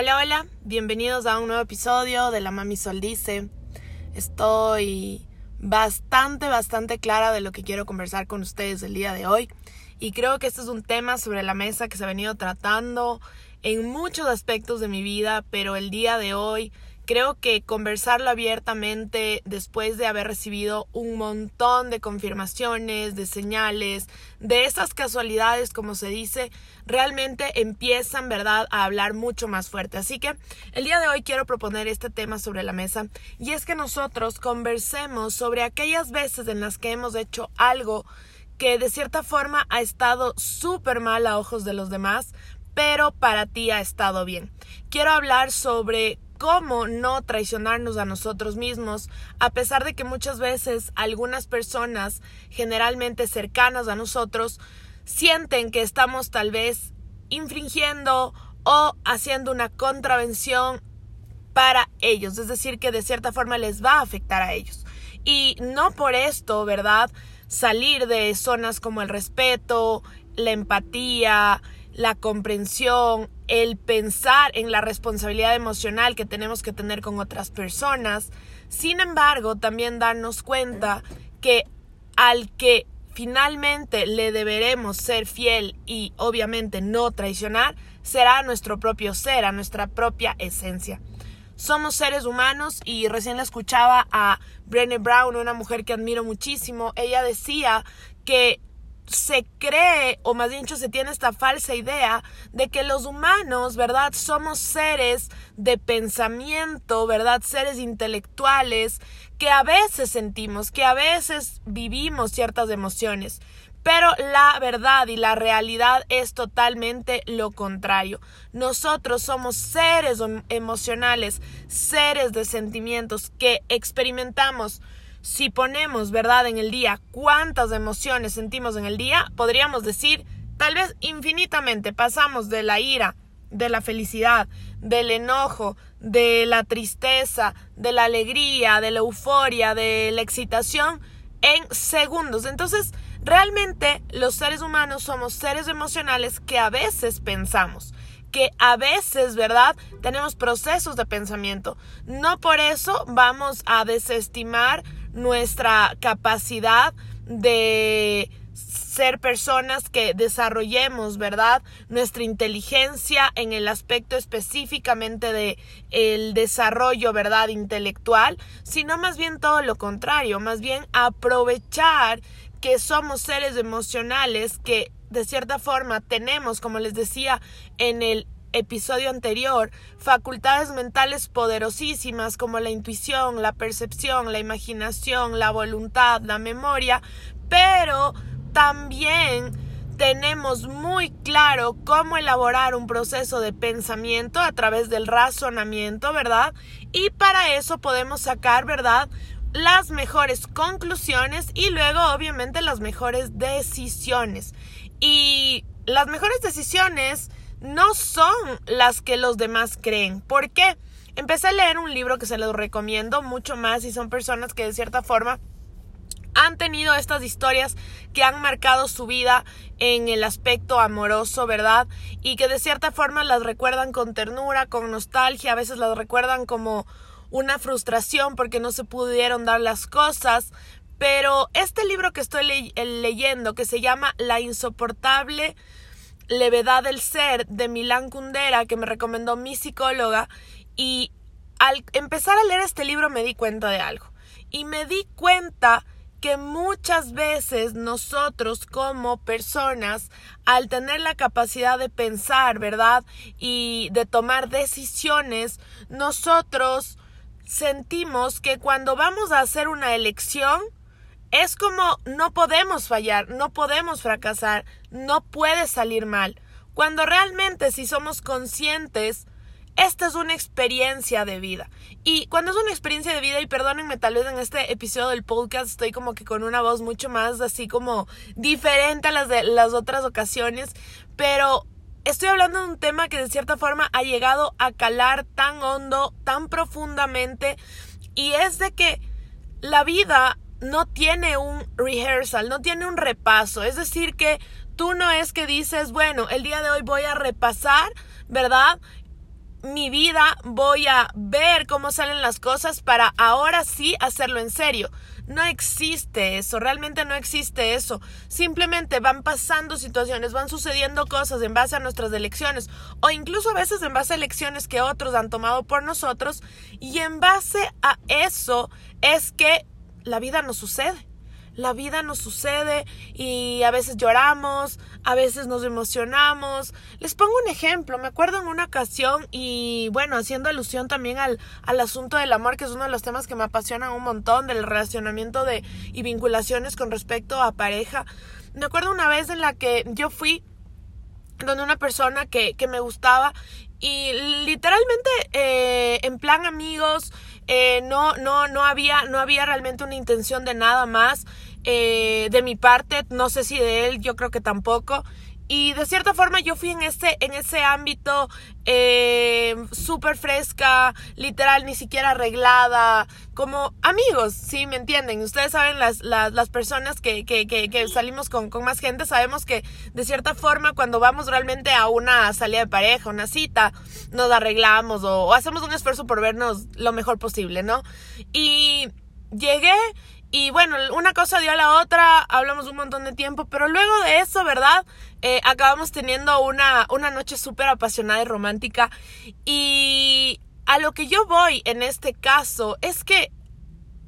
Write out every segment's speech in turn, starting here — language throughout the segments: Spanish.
Hola, hola, bienvenidos a un nuevo episodio de La Mami Sol Dice. Estoy bastante, bastante clara de lo que quiero conversar con ustedes el día de hoy. Y creo que este es un tema sobre la mesa que se ha venido tratando en muchos aspectos de mi vida, pero el día de hoy Creo que conversarlo abiertamente después de haber recibido un montón de confirmaciones, de señales, de esas casualidades, como se dice, realmente empiezan, ¿verdad?, a hablar mucho más fuerte. Así que el día de hoy quiero proponer este tema sobre la mesa y es que nosotros conversemos sobre aquellas veces en las que hemos hecho algo que de cierta forma ha estado súper mal a ojos de los demás, pero para ti ha estado bien. Quiero hablar sobre cómo no traicionarnos a nosotros mismos, a pesar de que muchas veces algunas personas, generalmente cercanas a nosotros, sienten que estamos tal vez infringiendo o haciendo una contravención para ellos, es decir, que de cierta forma les va a afectar a ellos. Y no por esto, ¿verdad? Salir de zonas como el respeto, la empatía, la comprensión, el pensar en la responsabilidad emocional que tenemos que tener con otras personas. Sin embargo, también darnos cuenta que al que finalmente le deberemos ser fiel y obviamente no traicionar, será nuestro propio ser, a nuestra propia esencia. Somos seres humanos y recién la escuchaba a Brené Brown, una mujer que admiro muchísimo. Ella decía que se cree, o más bien se tiene esta falsa idea de que los humanos, ¿verdad? Somos seres de pensamiento, ¿verdad? Seres intelectuales que a veces sentimos, que a veces vivimos ciertas emociones. Pero la verdad y la realidad es totalmente lo contrario. Nosotros somos seres emocionales, seres de sentimientos que experimentamos si ponemos, ¿verdad?, en el día cuántas emociones sentimos en el día, podríamos decir, tal vez infinitamente, pasamos de la ira, de la felicidad, del enojo, de la tristeza, de la alegría, de la euforia, de la excitación en segundos. Entonces, realmente los seres humanos somos seres emocionales que a veces pensamos que a veces, ¿verdad? Tenemos procesos de pensamiento. No por eso vamos a desestimar nuestra capacidad de ser personas que desarrollemos, ¿verdad? Nuestra inteligencia en el aspecto específicamente de el desarrollo, ¿verdad? intelectual, sino más bien todo lo contrario, más bien aprovechar que somos seres emocionales que de cierta forma tenemos, como les decía en el episodio anterior, facultades mentales poderosísimas como la intuición, la percepción, la imaginación, la voluntad, la memoria, pero también tenemos muy claro cómo elaborar un proceso de pensamiento a través del razonamiento, ¿verdad? Y para eso podemos sacar, ¿verdad? las mejores conclusiones y luego obviamente las mejores decisiones. Y las mejores decisiones no son las que los demás creen. ¿Por qué? Empecé a leer un libro que se los recomiendo mucho más y son personas que de cierta forma han tenido estas historias que han marcado su vida en el aspecto amoroso, ¿verdad? Y que de cierta forma las recuerdan con ternura, con nostalgia, a veces las recuerdan como una frustración porque no se pudieron dar las cosas. Pero este libro que estoy leyendo, que se llama La insoportable Levedad del Ser de Milán Kundera, que me recomendó mi psicóloga, y al empezar a leer este libro me di cuenta de algo. Y me di cuenta que muchas veces nosotros como personas, al tener la capacidad de pensar, ¿verdad? Y de tomar decisiones, nosotros sentimos que cuando vamos a hacer una elección, es como no podemos fallar, no podemos fracasar, no puede salir mal. Cuando realmente si somos conscientes, esta es una experiencia de vida. Y cuando es una experiencia de vida, y perdónenme, tal vez en este episodio del podcast estoy como que con una voz mucho más así como diferente a las de las otras ocasiones, pero estoy hablando de un tema que de cierta forma ha llegado a calar tan hondo, tan profundamente, y es de que la vida no tiene un rehearsal, no tiene un repaso. Es decir, que tú no es que dices, bueno, el día de hoy voy a repasar, ¿verdad? mi vida voy a ver cómo salen las cosas para ahora sí hacerlo en serio. No existe eso, realmente no existe eso. Simplemente van pasando situaciones, van sucediendo cosas en base a nuestras elecciones o incluso a veces en base a elecciones que otros han tomado por nosotros y en base a eso es que la vida nos sucede la vida nos sucede y a veces lloramos, a veces nos emocionamos. Les pongo un ejemplo, me acuerdo en una ocasión y bueno, haciendo alusión también al, al asunto del amor, que es uno de los temas que me apasionan un montón, del relacionamiento de, y vinculaciones con respecto a pareja. Me acuerdo una vez en la que yo fui donde una persona que, que me gustaba y literalmente eh, en plan amigos eh, no no no había no había realmente una intención de nada más eh, de mi parte, no sé si de él, yo creo que tampoco. Y de cierta forma yo fui en ese, en ese ámbito eh, súper fresca, literal, ni siquiera arreglada, como amigos, ¿sí? ¿Me entienden? Ustedes saben, las, las, las personas que, que, que, que salimos con, con, más gente, sabemos que de cierta forma cuando vamos realmente a una salida de pareja, una cita, nos arreglamos o, o hacemos un esfuerzo por vernos lo mejor posible, ¿no? Y llegué y bueno, una cosa dio a la otra, hablamos un montón de tiempo, pero luego de eso, ¿verdad? Eh, acabamos teniendo una, una noche súper apasionada y romántica. Y a lo que yo voy en este caso es que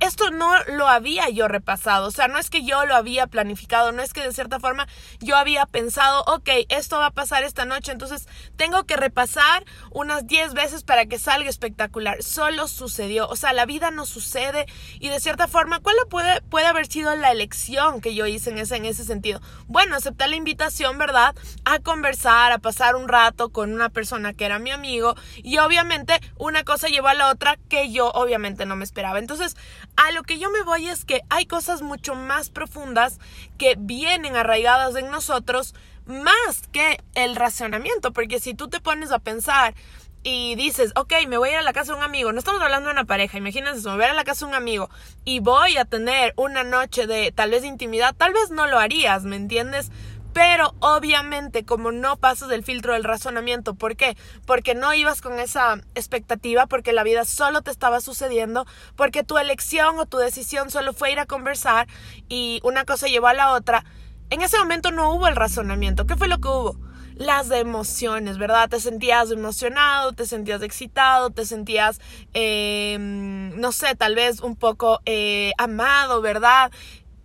esto no lo había yo repasado, o sea, no es que yo lo había planificado, no es que de cierta forma yo había pensado, ok, esto va a pasar esta noche, entonces tengo que repasar unas 10 veces para que salga espectacular. Solo sucedió, o sea, la vida no sucede y de cierta forma, ¿cuál puede, puede haber sido la elección que yo hice en ese, en ese sentido? Bueno, aceptar la invitación, ¿verdad? A conversar, a pasar un rato con una persona que era mi amigo y obviamente una cosa llevó a la otra que yo obviamente no me esperaba. Entonces, a lo que yo me voy es que hay cosas mucho más profundas que vienen arraigadas en nosotros más que el racionamiento, porque si tú te pones a pensar y dices, ok, me voy a ir a la casa de un amigo, no estamos hablando de una pareja, imagínense, me voy a ir a la casa de un amigo y voy a tener una noche de tal vez intimidad, tal vez no lo harías, ¿me entiendes? Pero obviamente como no pasas del filtro del razonamiento, ¿por qué? Porque no ibas con esa expectativa, porque la vida solo te estaba sucediendo, porque tu elección o tu decisión solo fue ir a conversar y una cosa llevó a la otra. En ese momento no hubo el razonamiento. ¿Qué fue lo que hubo? Las emociones, ¿verdad? Te sentías emocionado, te sentías excitado, te sentías, eh, no sé, tal vez un poco eh, amado, ¿verdad?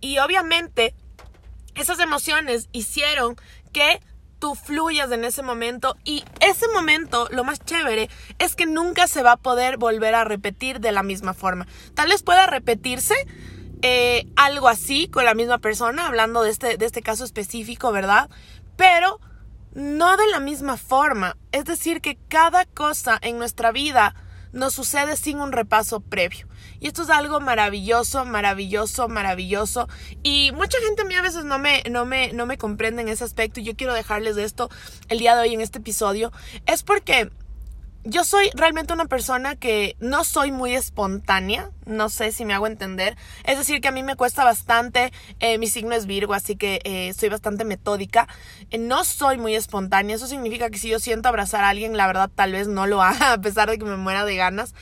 Y obviamente esas emociones hicieron que tú fluyas en ese momento y ese momento, lo más chévere, es que nunca se va a poder volver a repetir de la misma forma. Tal vez pueda repetirse eh, algo así con la misma persona, hablando de este, de este caso específico, ¿verdad? Pero no de la misma forma. Es decir, que cada cosa en nuestra vida nos sucede sin un repaso previo. Y esto es algo maravilloso, maravilloso, maravilloso. Y mucha gente a mí a veces no me, no me, no me comprende en ese aspecto. Y yo quiero dejarles de esto el día de hoy en este episodio. Es porque yo soy realmente una persona que no soy muy espontánea, no sé si me hago entender. Es decir, que a mí me cuesta bastante, eh, mi signo es Virgo, así que eh, soy bastante metódica. Eh, no soy muy espontánea, eso significa que si yo siento abrazar a alguien, la verdad tal vez no lo haga, a pesar de que me muera de ganas.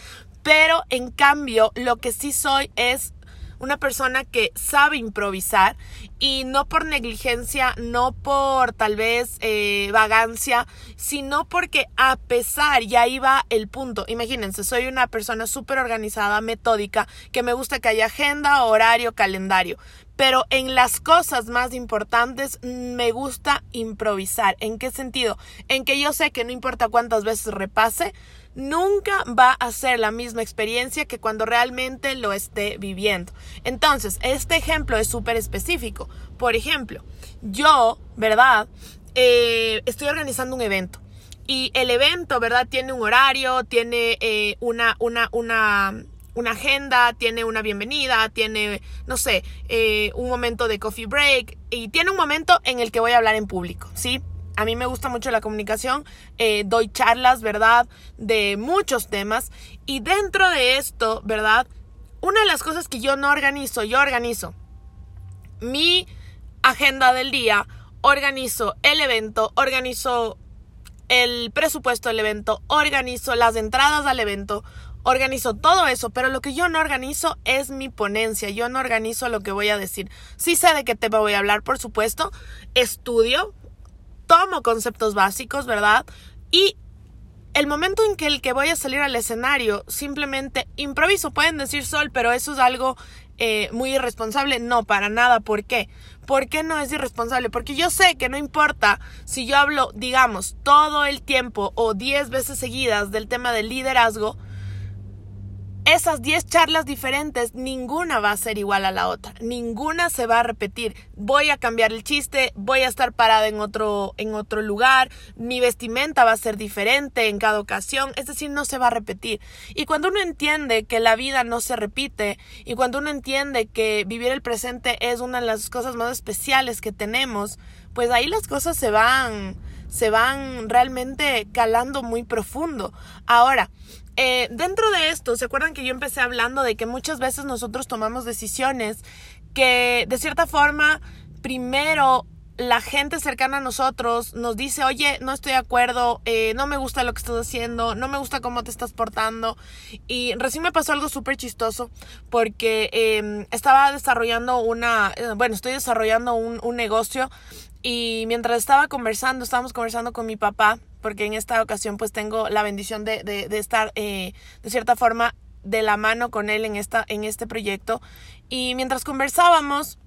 Pero en cambio, lo que sí soy es una persona que sabe improvisar y no por negligencia, no por tal vez eh, vagancia, sino porque a pesar, y ahí va el punto, imagínense, soy una persona súper organizada, metódica, que me gusta que haya agenda, horario, calendario, pero en las cosas más importantes me gusta improvisar. ¿En qué sentido? En que yo sé que no importa cuántas veces repase, nunca va a ser la misma experiencia que cuando realmente lo esté viviendo. Entonces, este ejemplo es súper específico. Por ejemplo, yo, ¿verdad? Eh, estoy organizando un evento. Y el evento, ¿verdad? Tiene un horario, tiene eh, una, una, una, agenda, tiene una bienvenida, tiene, no sé, eh, un momento de coffee break y tiene un momento en el que voy a hablar en público, ¿sí? A mí me gusta mucho la comunicación, eh, doy charlas, ¿verdad? De muchos temas. Y dentro de esto, ¿verdad? Una de las cosas que yo no organizo, yo organizo mi agenda del día, organizo el evento, organizo el presupuesto del evento, organizo las entradas al evento, organizo todo eso, pero lo que yo no organizo es mi ponencia, yo no organizo lo que voy a decir. Sí sé de qué tema voy a hablar, por supuesto, estudio, tomo conceptos básicos, ¿verdad? Y el momento en que el que voy a salir al escenario simplemente improviso, pueden decir sol, pero eso es algo eh, muy irresponsable. No, para nada. ¿Por qué? ¿Por qué no es irresponsable? Porque yo sé que no importa si yo hablo, digamos, todo el tiempo o 10 veces seguidas del tema del liderazgo, esas 10 charlas diferentes, ninguna va a ser igual a la otra, ninguna se va a repetir. Voy a cambiar el chiste, voy a estar parada en otro en otro lugar, mi vestimenta va a ser diferente en cada ocasión, es decir, no se va a repetir. Y cuando uno entiende que la vida no se repite y cuando uno entiende que vivir el presente es una de las cosas más especiales que tenemos, pues ahí las cosas se van se van realmente calando muy profundo. Ahora, eh, dentro de esto, ¿se acuerdan que yo empecé hablando de que muchas veces nosotros tomamos decisiones que de cierta forma primero la gente cercana a nosotros nos dice, oye, no estoy de acuerdo, eh, no me gusta lo que estás haciendo, no me gusta cómo te estás portando. Y recién me pasó algo súper chistoso porque em, estaba desarrollando una, eh, bueno, estoy desarrollando un, un negocio y mientras estaba conversando, estábamos conversando con mi papá porque en esta ocasión pues tengo la bendición de, de, estar eh, de cierta forma de la mano con él en, esta, en este proyecto. Y mientras conversábamos,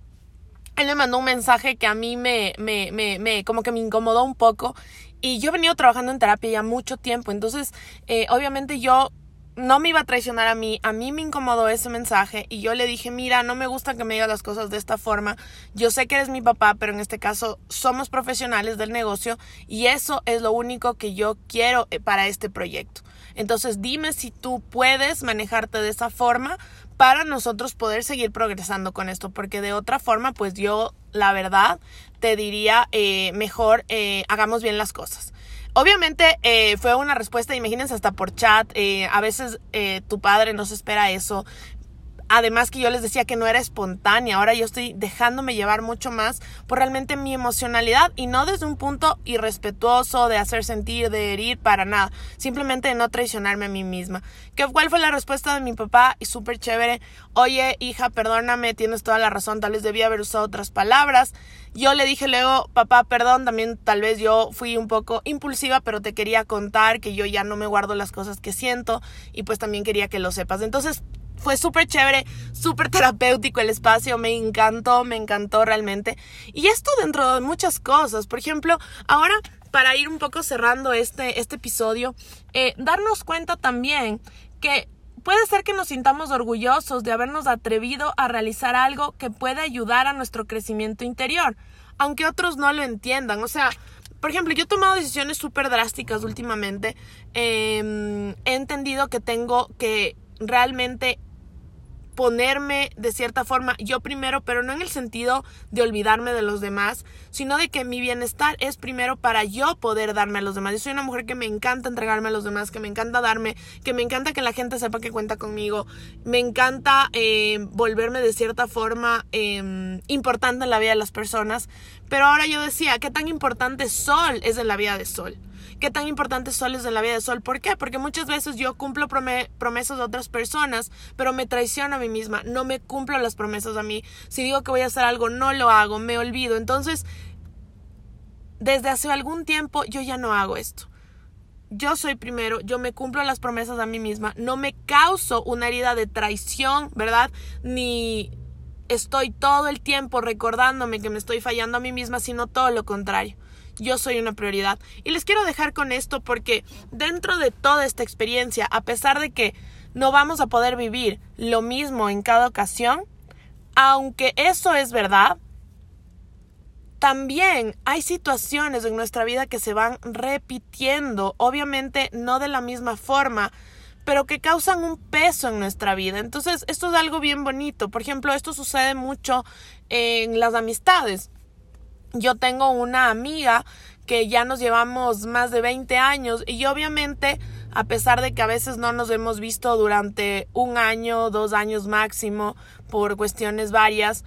él me mandó un mensaje que a mí me, me, me, me como que me incomodó un poco. Y yo he venido trabajando en terapia ya mucho tiempo. Entonces, eh, obviamente yo no me iba a traicionar a mí, a mí me incomodó ese mensaje y yo le dije, mira, no me gusta que me digas las cosas de esta forma, yo sé que eres mi papá, pero en este caso somos profesionales del negocio y eso es lo único que yo quiero eh, para este proyecto. Entonces dime si tú puedes manejarte de esa forma para nosotros poder seguir progresando con esto, porque de otra forma, pues yo, la verdad, te diría, eh, mejor eh, hagamos bien las cosas. Obviamente eh, fue una respuesta, imagínense hasta por chat, eh, a veces eh, tu padre no se espera eso, Además que yo les decía que no era espontánea, ahora yo estoy dejándome llevar mucho más por realmente mi emocionalidad y no desde un punto irrespetuoso de hacer sentir, de herir, para nada, simplemente de no traicionarme a mí misma. ¿Qué, ¿Cuál fue la respuesta de mi papá? Y súper chévere, oye hija, perdóname, tienes toda la razón, tal vez debía haber usado otras palabras. Yo le dije luego, papá, perdón, también tal vez yo fui un poco impulsiva, pero te quería contar que yo ya no me guardo las cosas que siento y pues también quería que lo sepas. Entonces, fue súper chévere, súper terapéutico el espacio, me encantó, me encantó realmente. Y esto dentro de muchas cosas, por ejemplo, ahora para ir un poco cerrando este, este episodio, eh, darnos cuenta también que puede ser que nos sintamos orgullosos de habernos atrevido a realizar algo que puede ayudar a nuestro crecimiento interior, aunque otros no lo entiendan. O sea, por ejemplo, yo he tomado decisiones súper drásticas últimamente. Em, he entendido que tengo que realmente ponerme de cierta forma yo primero, pero no en el sentido de olvidarme de los demás, sino de que mi bienestar es primero para yo poder darme a los demás. Yo soy una mujer que me encanta entregarme a los demás, que me encanta darme, que me encanta que la gente sepa que cuenta conmigo, me encanta eh, volverme de cierta forma em, importante en la vida de las personas. Pero ahora yo decía, ¿qué tan importante Sol es en la vida de Sol? Qué tan importante Sol es en la vida de Sol. ¿Por qué? Porque muchas veces yo cumplo promesas de otras personas, pero me traiciono a mí misma, no me cumplo las promesas a mí. Si digo que voy a hacer algo, no lo hago, me olvido. Entonces, desde hace algún tiempo yo ya no hago esto. Yo soy primero, yo me cumplo las promesas a mí misma, no me causo una herida de traición, ¿verdad? Ni estoy todo el tiempo recordándome que me estoy fallando a mí misma, sino todo lo contrario yo soy una prioridad. Y les quiero dejar con esto porque dentro de toda esta experiencia, a pesar de que no vamos a poder vivir lo mismo en cada ocasión, aunque eso es verdad, también hay situaciones en nuestra vida que se van repitiendo, obviamente no de la misma forma, pero que causan un peso en nuestra vida. Entonces, esto es algo bien bonito. Por ejemplo, esto sucede mucho en las amistades. Yo tengo una amiga que ya nos llevamos más de 20 años y obviamente a pesar de que a veces no nos hemos visto durante un año, dos años máximo por cuestiones varias,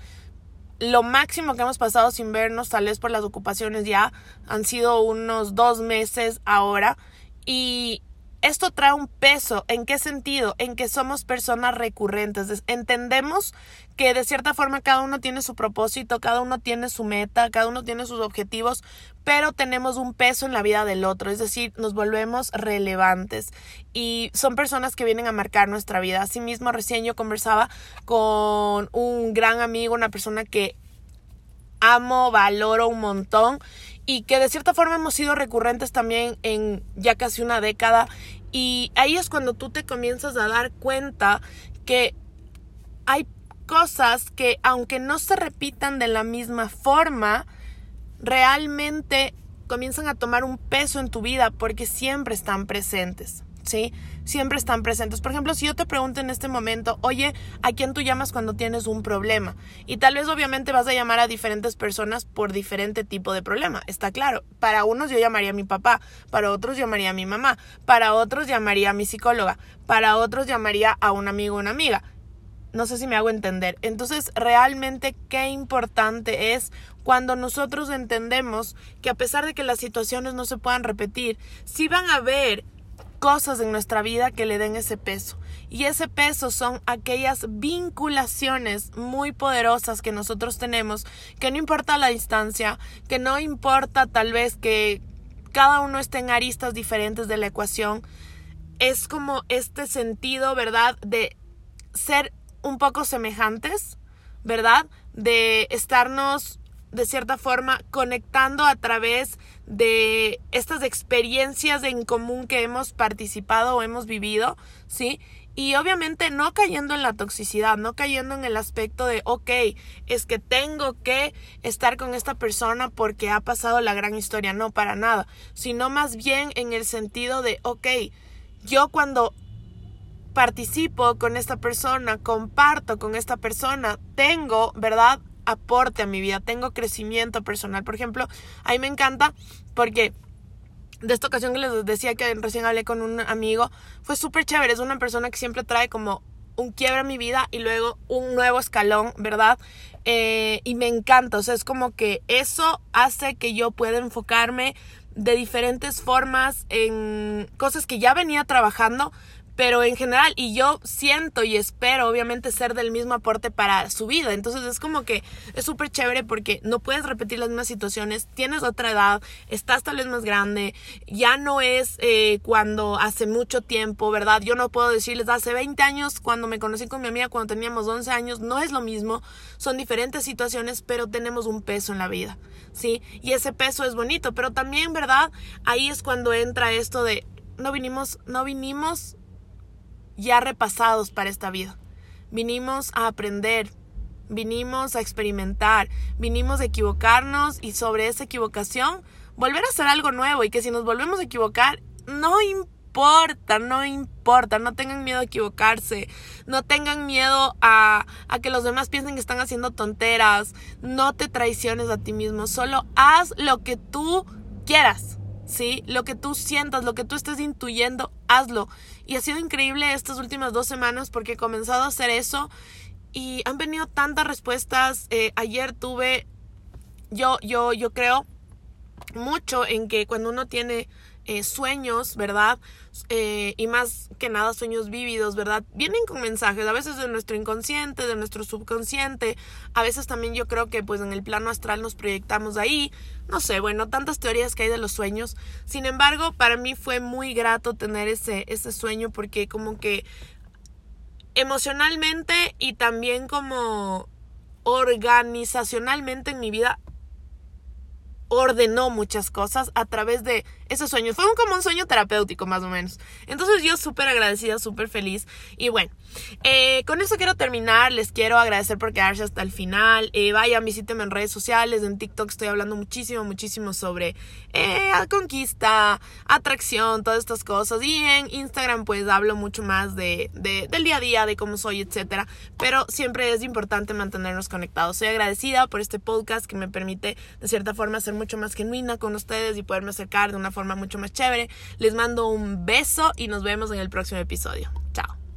lo máximo que hemos pasado sin vernos, tal vez por las ocupaciones ya, han sido unos dos meses ahora. Y esto trae un peso. ¿En qué sentido? En que somos personas recurrentes. Entendemos que de cierta forma cada uno tiene su propósito, cada uno tiene su meta, cada uno tiene sus objetivos, pero tenemos un peso en la vida del otro. Es decir, nos volvemos relevantes y son personas que vienen a marcar nuestra vida. Asimismo, recién yo conversaba con un gran amigo, una persona que amo, valoro un montón y que de cierta forma hemos sido recurrentes también en ya casi una década y ahí es cuando tú te comienzas a dar cuenta que hay cosas que aunque no se repitan de la misma forma, realmente comienzan a tomar un peso en tu vida porque siempre están presentes. ¿sí? Siempre están presentes. Por ejemplo, si yo te pregunto en este momento, oye, ¿a quién tú llamas cuando tienes un problema? Y tal vez obviamente vas a llamar a diferentes personas por diferente tipo de problema, está claro. Para unos yo llamaría a mi papá, para otros llamaría a mi mamá, para otros llamaría a mi psicóloga, para otros llamaría a un amigo o una amiga. No sé si me hago entender. Entonces, realmente qué importante es cuando nosotros entendemos que a pesar de que las situaciones no se puedan repetir, si van a haber cosas en nuestra vida que le den ese peso. Y ese peso son aquellas vinculaciones muy poderosas que nosotros tenemos, que no importa la distancia, que no importa tal vez que cada uno esté en aristas diferentes de la ecuación, es como este sentido, ¿verdad? De ser un poco semejantes, ¿verdad? De estarnos de cierta forma conectando a través de estas experiencias en común que hemos participado o hemos vivido, ¿sí? Y obviamente no cayendo en la toxicidad, no cayendo en el aspecto de, ok, es que tengo que estar con esta persona porque ha pasado la gran historia, no para nada, sino más bien en el sentido de, ok, yo cuando participo con esta persona, comparto con esta persona, tengo, ¿verdad? Aporte a mi vida, tengo crecimiento personal. Por ejemplo, a mí me encanta porque de esta ocasión que les decía que recién hablé con un amigo, fue súper chévere. Es una persona que siempre trae como un quiebre a mi vida y luego un nuevo escalón, ¿verdad? Eh, y me encanta, o sea, es como que eso hace que yo pueda enfocarme de diferentes formas en cosas que ya venía trabajando, pero en general, y yo siento y espero obviamente ser del mismo aporte para su vida. Entonces es como que es súper chévere porque no puedes repetir las mismas situaciones, tienes otra edad, estás tal vez más grande, ya no es eh, cuando hace mucho tiempo, ¿verdad? Yo no puedo decirles hace 20 años cuando me conocí con mi amiga cuando teníamos 11 años, no es lo mismo, son diferentes situaciones, pero tenemos un peso en la vida, ¿sí? Y ese peso es bonito, pero también, ¿verdad? Ahí es cuando entra esto de no vinimos, no vinimos ya repasados para esta vida. Vinimos a aprender, vinimos a experimentar, vinimos a equivocarnos y sobre esa equivocación volver a hacer algo nuevo. Y que si nos volvemos a equivocar, no importa, no importa, no tengan miedo a equivocarse, no tengan miedo a, que los demás piensen que están haciendo tonteras, no te traiciones a ti mismo, solo haz lo que tú quieras. ¿Sí? Lo que tú sientas, lo que tú estés intuyendo, hazlo. Y ha sido increíble estas últimas dos semanas porque he comenzado a hacer eso y han venido tantas respuestas. Eh, ayer tuve, yo, yo, yo creo mucho en que cuando uno tiene eh, sueños, ¿verdad? Eh, y más que nada sueños vívidos, ¿verdad? Vienen con mensajes, a veces de nuestro inconsciente, de nuestro subconsciente, a veces también yo creo que pues en el plano astral nos proyectamos ahí, no sé, bueno, tantas teorías que hay de los sueños. Sin embargo, para mí fue muy grato tener ese, ese sueño porque como que emocionalmente y también como organizacionalmente en mi vida ordenó muchas cosas a través de esos sueños. Fue como un sueño terapéutico más o menos. Entonces yo súper agradecida, súper feliz. Y bueno, eh, con eso quiero terminar. Les quiero agradecer por quedarse hasta el final. Eh, vayan, visítenme en redes sociales. En TikTok estoy hablando muchísimo, muchísimo sobre eh, conquista, atracción, todas estas cosas. Y en Instagram pues hablo mucho más de, de, del día a día, de cómo soy, etcétera. Pero siempre es importante mantenernos conectados. Soy agradecida por este podcast que me permite de cierta forma ser mucho más genuina con ustedes y poderme acercar de una forma mucho más chévere. Les mando un beso y nos vemos en el próximo episodio.